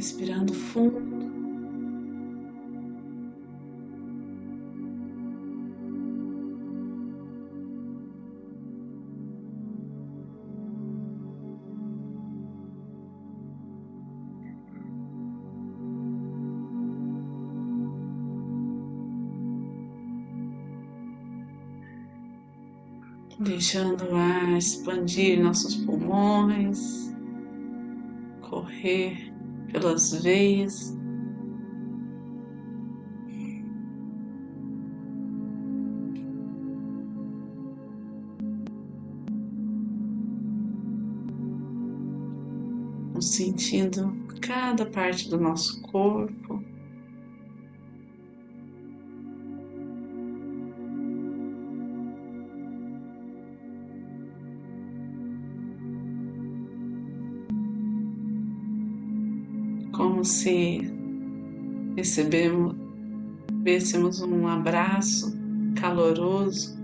respirando fundo. deixando o ar expandir nossos pulmões, correr pelas veias. Sentindo cada parte do nosso corpo. Se recebemos, recebêssemos um abraço caloroso.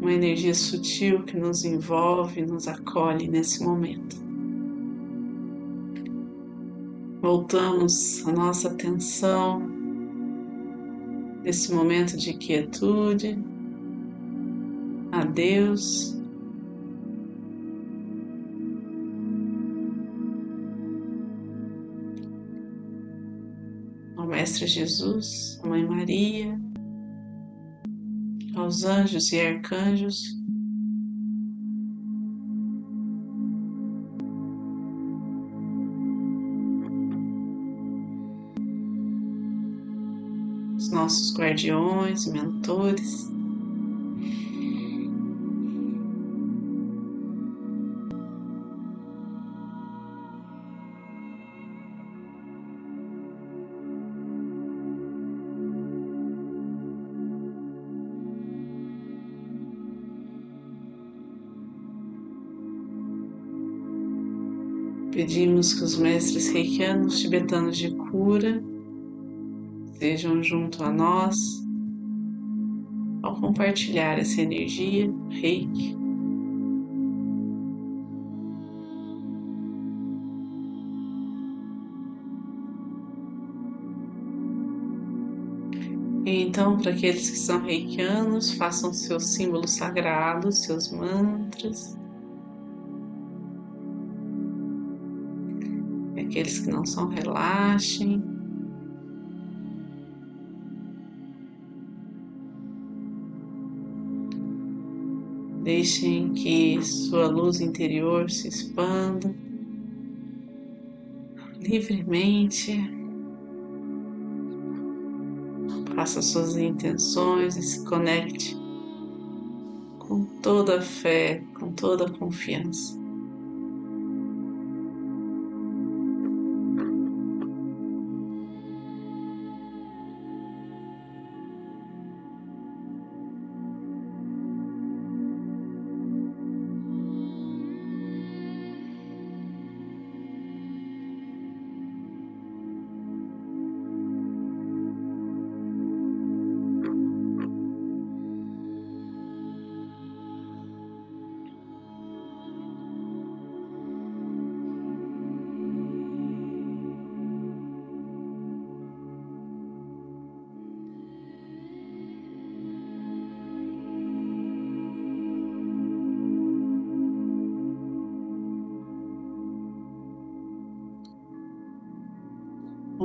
Uma energia sutil que nos envolve, nos acolhe nesse momento. Voltamos a nossa atenção nesse momento de quietude a Deus. Ao Mestre Jesus, a Mãe Maria, aos anjos e arcanjos nossos guardiões, mentores. Pedimos que os mestres reikianos tibetanos de cura estejam junto a nós ao compartilhar essa energia reiki. Então, para aqueles que são reikianos, façam seus símbolos sagrados, seus mantras. Aqueles que não são, relaxem. Deixem que sua luz interior se expanda livremente. Faça suas intenções e se conecte com toda a fé, com toda a confiança.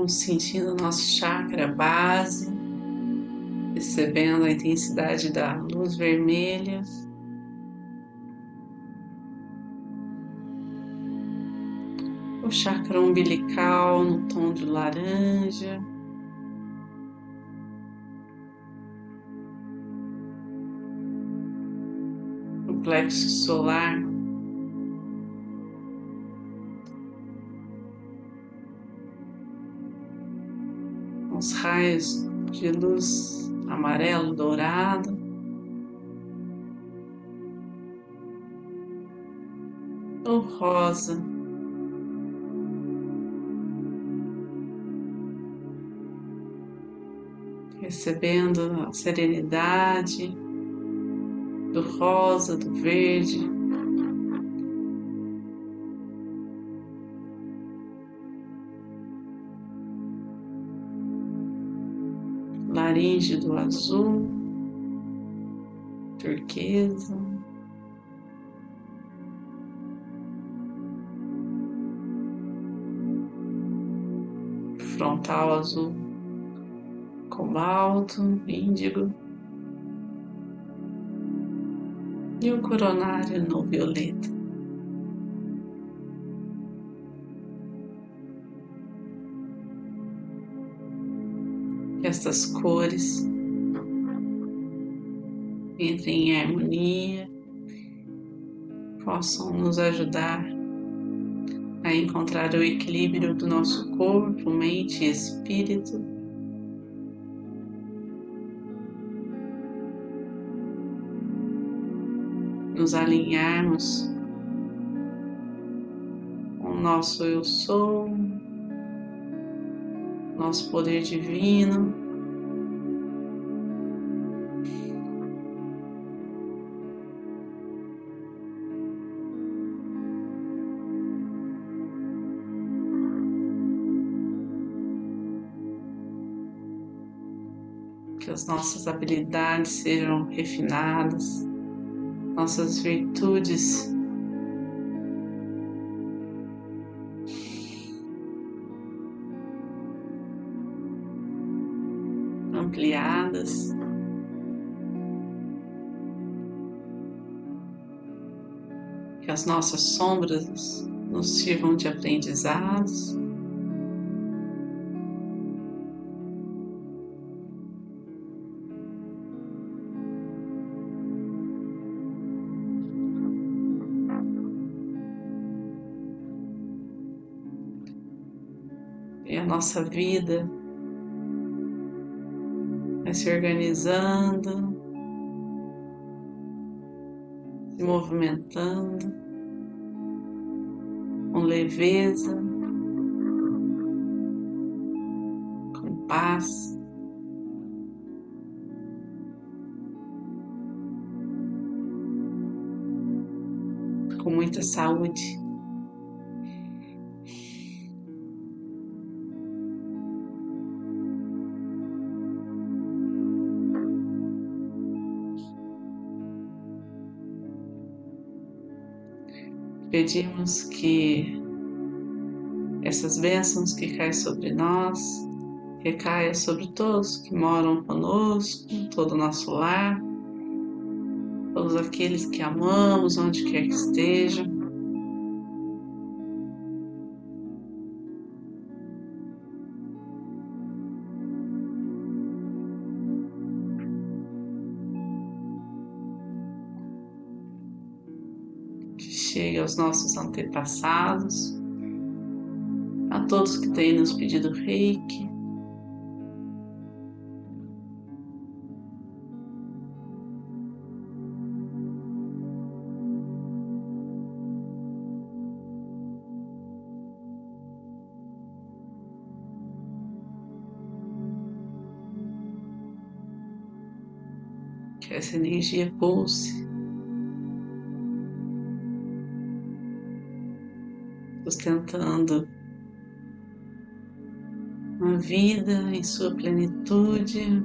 Sentindo nosso chakra base, recebendo a intensidade da luz vermelha. O chakra umbilical no tom de laranja. O plexo solar cristais de luz amarelo, dourado. Ou rosa. Recebendo a serenidade do rosa, do verde. Laringe do azul, turquesa. Frontal azul, cobalto, índigo. e o coronário no violeta. Que estas cores. Entrem em harmonia, possam nos ajudar a encontrar o equilíbrio do nosso corpo, mente e espírito. Nos alinharmos com o nosso eu sou, nosso poder divino. As nossas habilidades sejam refinadas nossas virtudes. Ampliadas, que as nossas sombras nos sirvam de aprendizados. E a nossa vida vai se organizando, se movimentando com leveza, com paz. Com muita saúde. Pedimos que essas bênçãos que caem sobre nós recaia sobre todos que moram conosco, todo o nosso lar, todos aqueles que amamos, onde quer que estejam. Chegue aos nossos antepassados, a todos que têm nos pedido reiki. Que essa energia pulse sustentando uma vida em sua plenitude.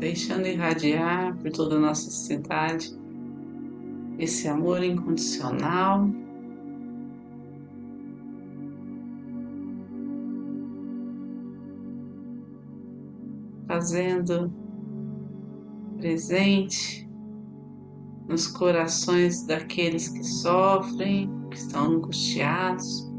Deixando irradiar por toda a nossa cidade esse amor incondicional. Fazendo presente nos corações daqueles que sofrem, que estão angustiados.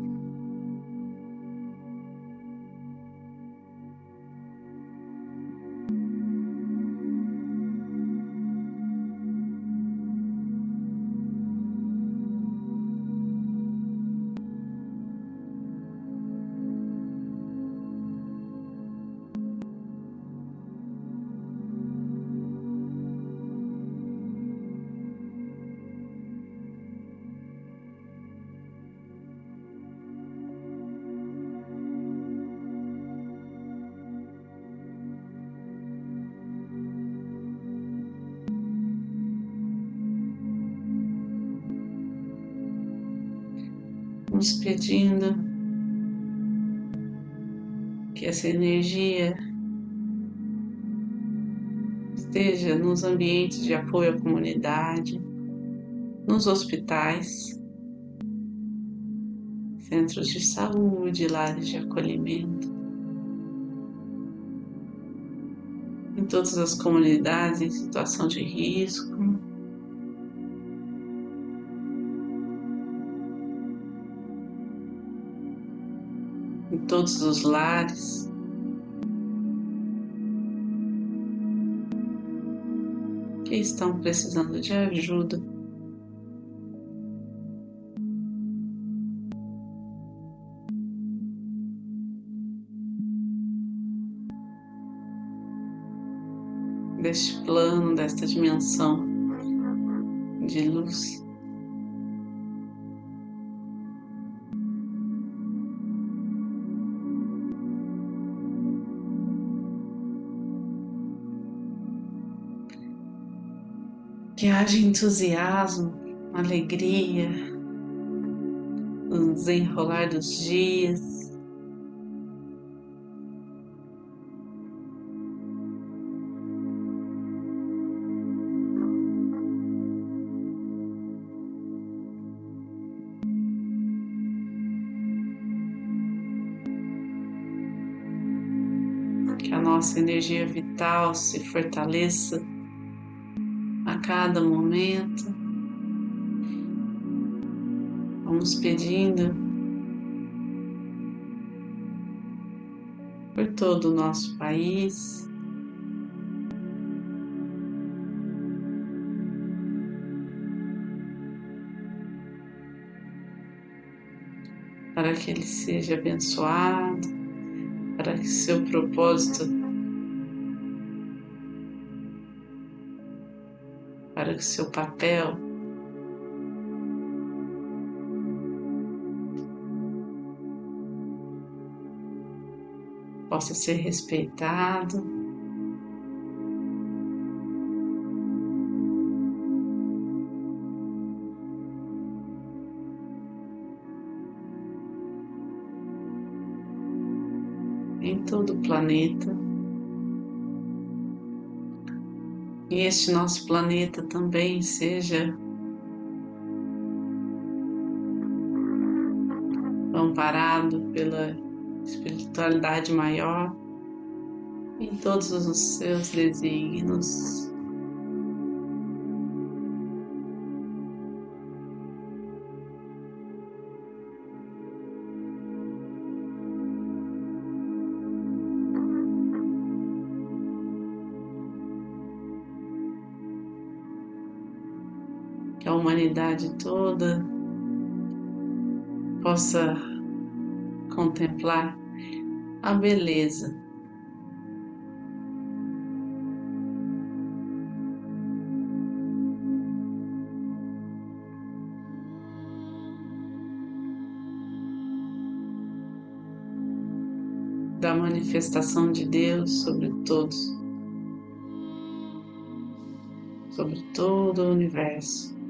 Vamos pedindo que essa energia esteja nos ambientes de apoio à comunidade, nos hospitais, centros de saúde, lares de acolhimento, em todas as comunidades em situação de risco. Todos os lares. Que estão precisando de ajuda. deste plano, desta dimensão de luz. Que haja entusiasmo, alegria, no desenrolar dos dias. que a nossa energia vital se fortaleça cada momento. Vamos pedindo por todo o nosso país. Para que ele seja abençoado, para que seu propósito, para que seu papel possa ser respeitado. em todo o planeta. E este nosso planeta também seja amparado pela espiritualidade maior em todos os seus desígnios. Humanidade toda possa contemplar a beleza da manifestação de Deus sobre todos, sobre todo o universo.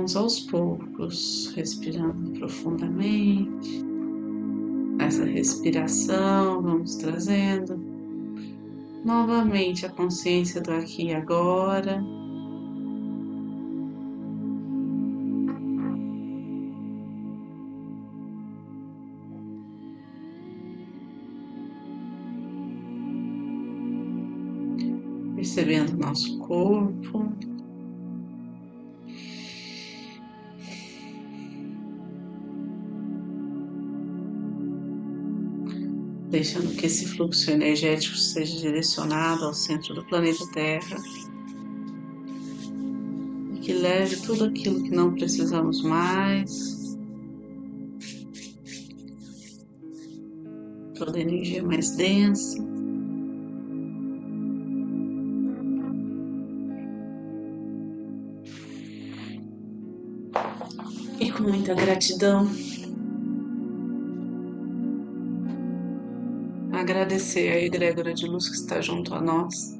Vamos aos poucos, respirando profundamente. Essa respiração, vamos trazendo novamente a consciência do aqui e agora. Percebendo nosso corpo, deixando que esse fluxo energético seja direcionado ao centro do planeta Terra e que leve tudo aquilo que não precisamos mais, toda a energia mais densa. E com muita gratidão, agradecer a egrégora de luz que está junto a nós,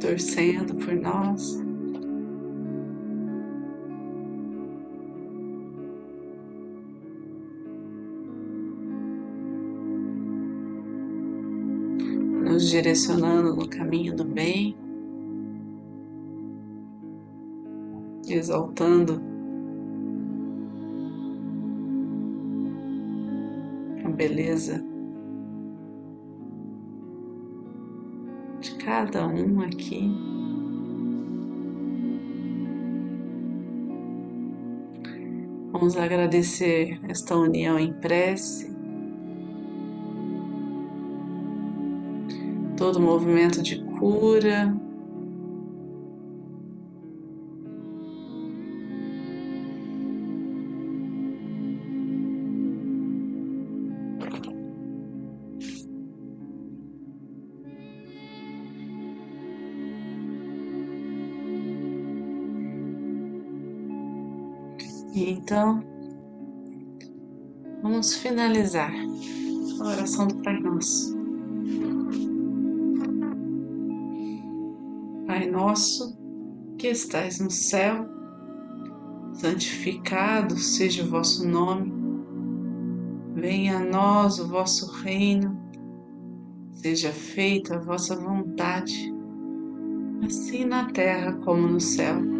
torcendo por nós. Nos direcionando no caminho do bem, exaltando beleza de cada um aqui. Vamos agradecer esta união em prece, todo o movimento de cura, Então, vamos finalizar a oração do Pai Nosso. Pai Nosso, que estais no céu, santificado seja o vosso nome, venha a nós o vosso reino, seja feita a vossa vontade, assim na terra como no céu